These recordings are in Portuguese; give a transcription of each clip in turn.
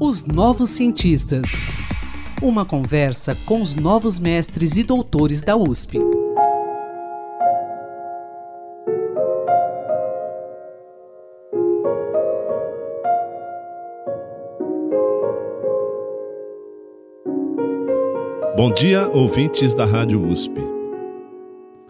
Os Novos Cientistas. Uma conversa com os novos mestres e doutores da USP. Bom dia, ouvintes da Rádio USP.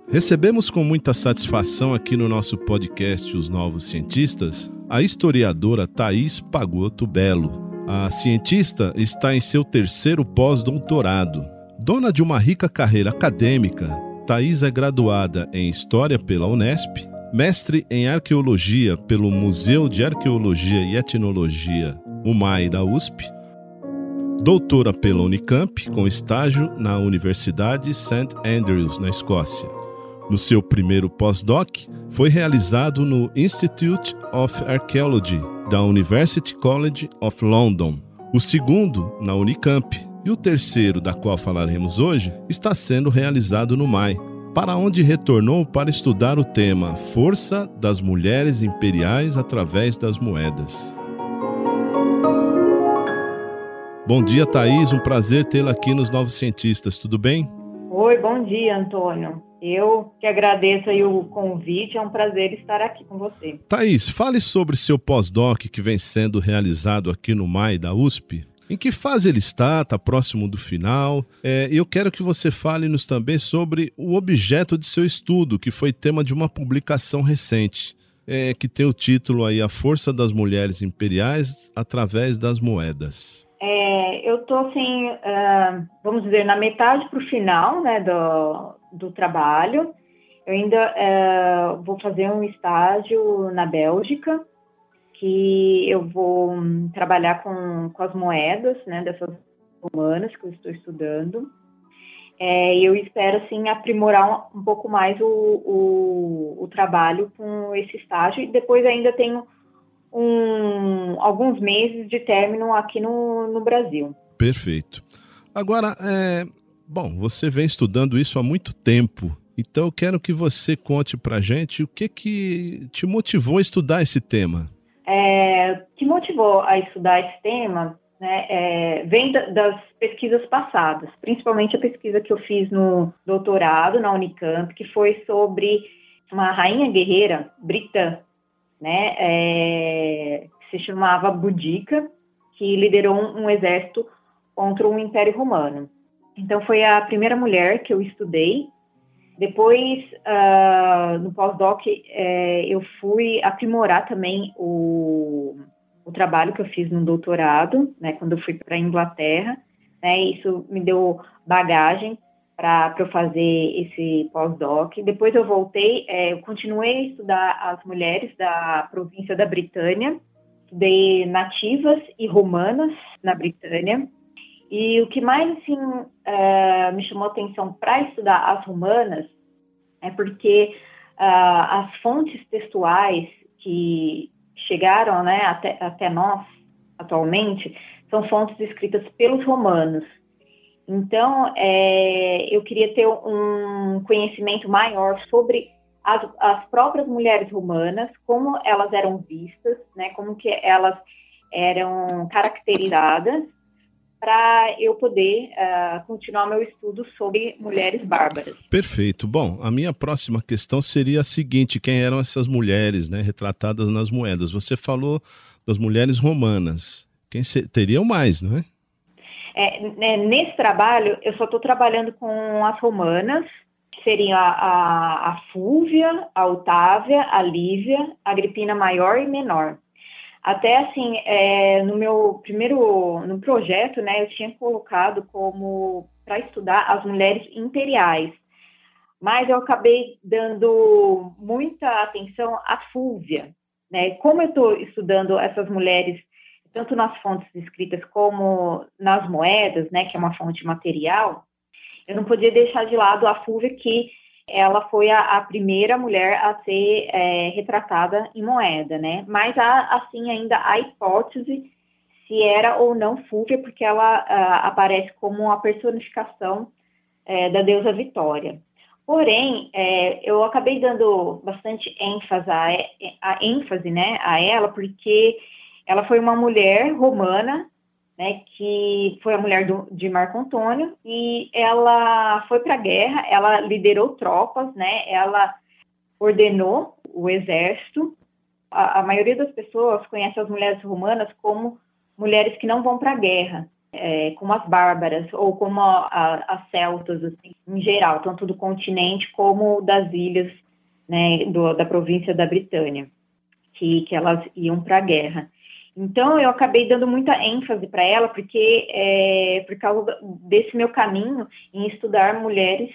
Recebemos com muita satisfação aqui no nosso podcast Os Novos Cientistas a historiadora Thaís Pagotto Belo. A cientista está em seu terceiro pós-doutorado. Dona de uma rica carreira acadêmica, Thaís é graduada em História pela Unesp, mestre em Arqueologia pelo Museu de Arqueologia e Etnologia, UMAI da USP, doutora pela Unicamp, com estágio na Universidade St. Andrews, na Escócia. No seu primeiro pós-doc, foi realizado no Institute of Archaeology da University College of London. O segundo, na Unicamp, e o terceiro, da qual falaremos hoje, está sendo realizado no MAI, para onde retornou para estudar o tema Força das Mulheres Imperiais através das Moedas. Bom dia, Thaís. Um prazer tê-la aqui nos Novos Cientistas. Tudo bem? Oi, bom dia, Antônio. Eu que agradeço aí o convite, é um prazer estar aqui com você. Thaís, fale sobre seu pós-doc que vem sendo realizado aqui no MAI da USP. Em que fase ele está? Está próximo do final? É, eu quero que você fale-nos também sobre o objeto de seu estudo, que foi tema de uma publicação recente, é, que tem o título aí A Força das Mulheres Imperiais através das Moedas. Eu estou assim, uh, vamos dizer, na metade para o final né, do, do trabalho. Eu ainda uh, vou fazer um estágio na Bélgica, que eu vou um, trabalhar com, com as moedas né, dessas romanas que eu estou estudando. É, eu espero, assim, aprimorar um, um pouco mais o, o, o trabalho com esse estágio. E depois ainda tenho um, alguns meses de término aqui no, no Brasil. Perfeito. Agora, é, bom, você vem estudando isso há muito tempo, então eu quero que você conte para gente o que que te motivou a estudar esse tema. É, que motivou a estudar esse tema né, é, vem da, das pesquisas passadas, principalmente a pesquisa que eu fiz no doutorado na Unicamp, que foi sobre uma rainha guerreira britã né, é, que se chamava Boudica, que liderou um, um exército contra o Império Romano. Então, foi a primeira mulher que eu estudei. Depois, uh, no pós-doc, é, eu fui aprimorar também o, o trabalho que eu fiz no doutorado, né, quando eu fui para a Inglaterra. Né, isso me deu bagagem para eu fazer esse pós-doc. Depois eu voltei, é, eu continuei a estudar as mulheres da província da Britânia, estudei nativas e romanas na Britânia. E o que mais assim, é, me chamou atenção para estudar as romanas é porque uh, as fontes textuais que chegaram né, até, até nós atualmente são fontes escritas pelos romanos. Então, é, eu queria ter um conhecimento maior sobre as, as, próprias mulheres romanas, como elas eram vistas, né, como que elas eram caracterizadas, para eu poder uh, continuar meu estudo sobre mulheres bárbaras. Perfeito. Bom, a minha próxima questão seria a seguinte: quem eram essas mulheres, né, retratadas nas moedas? Você falou das mulheres romanas. Quem teriam mais, não é? É, né, nesse trabalho, eu só estou trabalhando com as romanas, que seriam a, a, a Fúvia, a Otávia, a Lívia, a Agripina maior e menor. Até assim, é, no meu primeiro no projeto, né, eu tinha colocado como para estudar as mulheres imperiais, mas eu acabei dando muita atenção à Fúvia, né? Como eu estou estudando essas mulheres tanto nas fontes escritas como nas moedas, né, que é uma fonte material, eu não podia deixar de lado a Fúvia, que ela foi a, a primeira mulher a ser é, retratada em moeda, né? Mas há, assim, ainda a hipótese se era ou não Fúvia, porque ela aparece como a personificação é, da deusa Vitória. Porém, é, eu acabei dando bastante ênfase a, a, ênfase, né, a ela, porque ela foi uma mulher romana, né, que foi a mulher do, de Marco Antônio, e ela foi para a guerra, ela liderou tropas, né, ela ordenou o exército. A, a maioria das pessoas conhece as mulheres romanas como mulheres que não vão para a guerra, é, como as bárbaras ou como as celtas, assim, em geral, tanto do continente como das ilhas né, do, da província da Britânia, que, que elas iam para a guerra. Então, eu acabei dando muita ênfase para ela, porque é, por causa desse meu caminho em estudar mulheres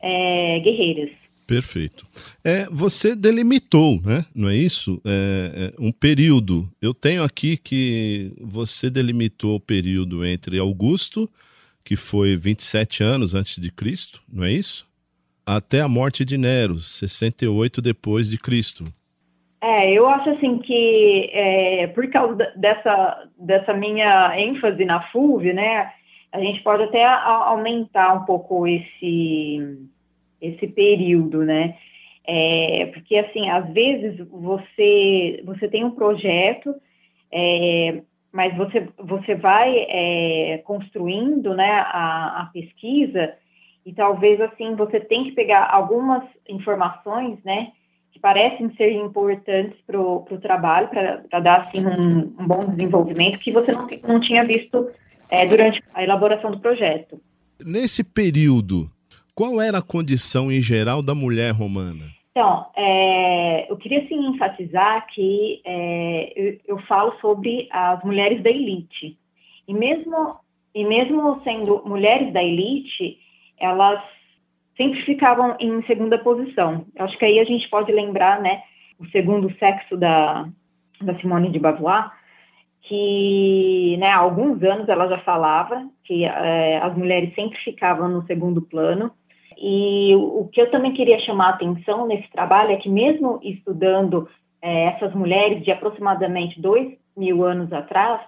é, guerreiras. Perfeito. É, você delimitou, né? Não é isso? É, é, um período. Eu tenho aqui que você delimitou o período entre Augusto, que foi 27 anos antes de Cristo, não é isso? Até a morte de Nero, 68 depois de Cristo. É, eu acho assim que é, por causa dessa, dessa minha ênfase na FUV, né, a gente pode até aumentar um pouco esse esse período, né? É, porque assim, às vezes você você tem um projeto, é, mas você você vai é, construindo, né, a, a, pesquisa e talvez assim você tem que pegar algumas informações, né, que parecem ser importantes para o trabalho, para dar assim um, um, bom desenvolvimento que você não, não tinha visto é, durante a elaboração do projeto. Nesse período qual era a condição em geral da mulher romana? Então, é, eu queria sim enfatizar que é, eu, eu, falo sobre as mulheres da elite. E mesmo, e mesmo sendo mulheres da elite, elas sempre ficavam em segunda posição. Eu acho que aí a gente pode lembrar, né, o segundo sexo da, da Simone de Beauvoir, que né, há alguns anos ela já falava que é, as mulheres sempre ficavam no segundo plano e o que eu também queria chamar a atenção nesse trabalho é que, mesmo estudando é, essas mulheres de aproximadamente dois mil anos atrás,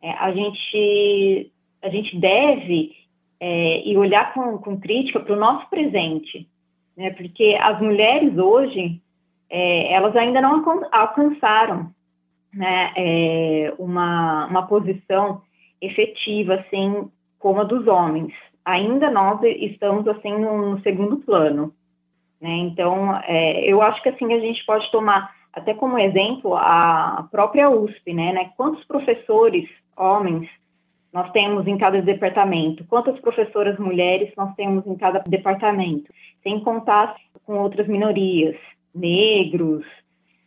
é, a, gente, a gente deve é, e olhar com, com crítica para o nosso presente, né? porque as mulheres hoje, é, elas ainda não alcançaram né, é, uma, uma posição efetiva, assim, como a dos homens ainda nós estamos assim no, segundo plano, né? Então, é, eu acho que assim a gente pode tomar até como exemplo a própria USP, né? né? Quantos professores homens nós temos em cada departamento? Quantas professoras mulheres nós temos em cada departamento? Sem contar com outras minorias, negros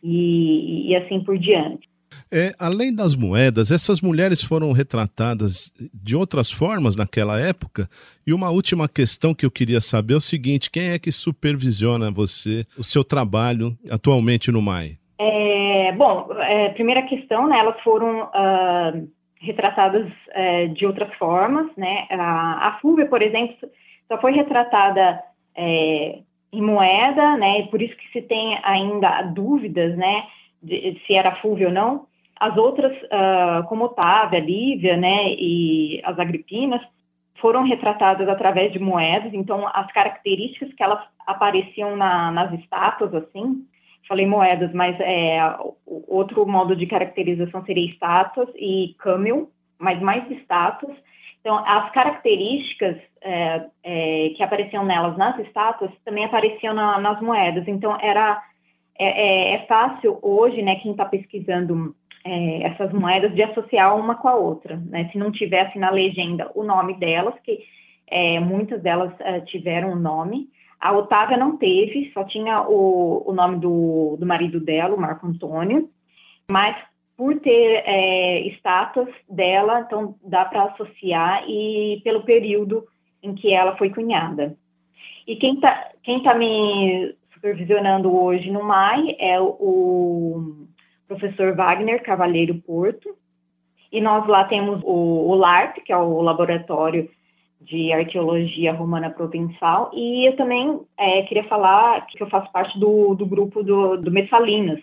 e, e assim por diante. É, além das moedas, essas mulheres foram retratadas de outras formas naquela época. E uma última questão que eu queria saber é o seguinte: quem é que supervisiona você, o seu trabalho atualmente no MAI? É, bom, é, primeira questão, né, elas foram uh, retratadas uh, de outras formas, né? A, a Fúvia, por exemplo, só foi retratada é, em moeda, né? Por isso que se tem ainda dúvidas, né? de, se era Fúvia ou não. As outras, uh, como Otávia, Lívia, né, e as Agripinas, foram retratadas através de moedas, então as características que elas apareciam na, nas estátuas, assim, falei moedas, mas é, outro modo de caracterização seria estátuas e câmbio, mas mais estátuas. Então, as características é, é, que apareciam nelas nas estátuas também apareciam na, nas moedas. Então, era é, é, é fácil hoje, né, quem está pesquisando é, essas moedas, de associar uma com a outra, né? Se não tivesse na legenda o nome delas, que é, muitas delas tiveram o nome, a Otávia não teve, só tinha o, o nome do, do marido dela, o Marco Antônio, mas por ter é, estátuas dela, então dá para associar e pelo período em que ela foi cunhada. E quem está quem tá me supervisionando hoje no MAI é o professor Wagner Cavalheiro Porto, e nós lá temos o, o LARP, que é o Laboratório de Arqueologia Romana Provençal, e eu também é, queria falar que eu faço parte do, do grupo do, do Messalinas,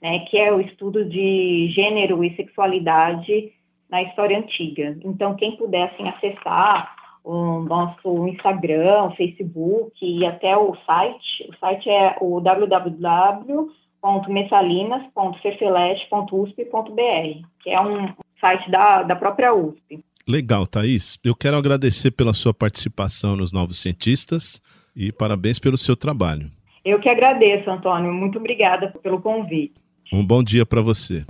né, que é o estudo de gênero e sexualidade na história antiga. Então, quem puder assim, acessar o nosso Instagram, Facebook e até o site. O site é o www.messalinas.cceleste.usp.br, que é um site da, da própria USP. Legal, Thaís. Eu quero agradecer pela sua participação nos Novos Cientistas e parabéns pelo seu trabalho. Eu que agradeço, Antônio. Muito obrigada pelo convite. Um bom dia para você.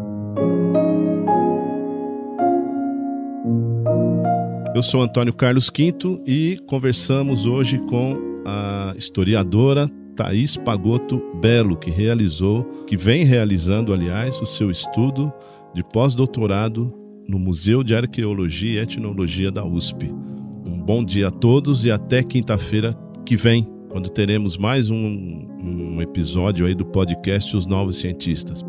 Eu sou Antônio Carlos Quinto e conversamos hoje com a historiadora Thaís Pagoto Belo, que realizou, que vem realizando, aliás, o seu estudo de pós-doutorado no Museu de Arqueologia e Etnologia da USP. Um bom dia a todos e até quinta-feira que vem, quando teremos mais um, um episódio aí do podcast Os Novos Cientistas.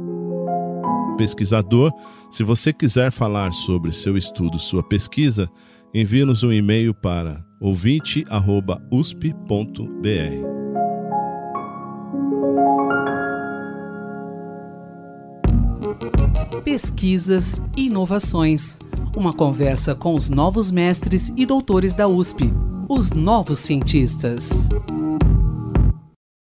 Pesquisador, se você quiser falar sobre seu estudo, sua pesquisa, envie-nos um e-mail para ouvinte@usp.br. Pesquisas e inovações. Uma conversa com os novos mestres e doutores da USP, os novos cientistas.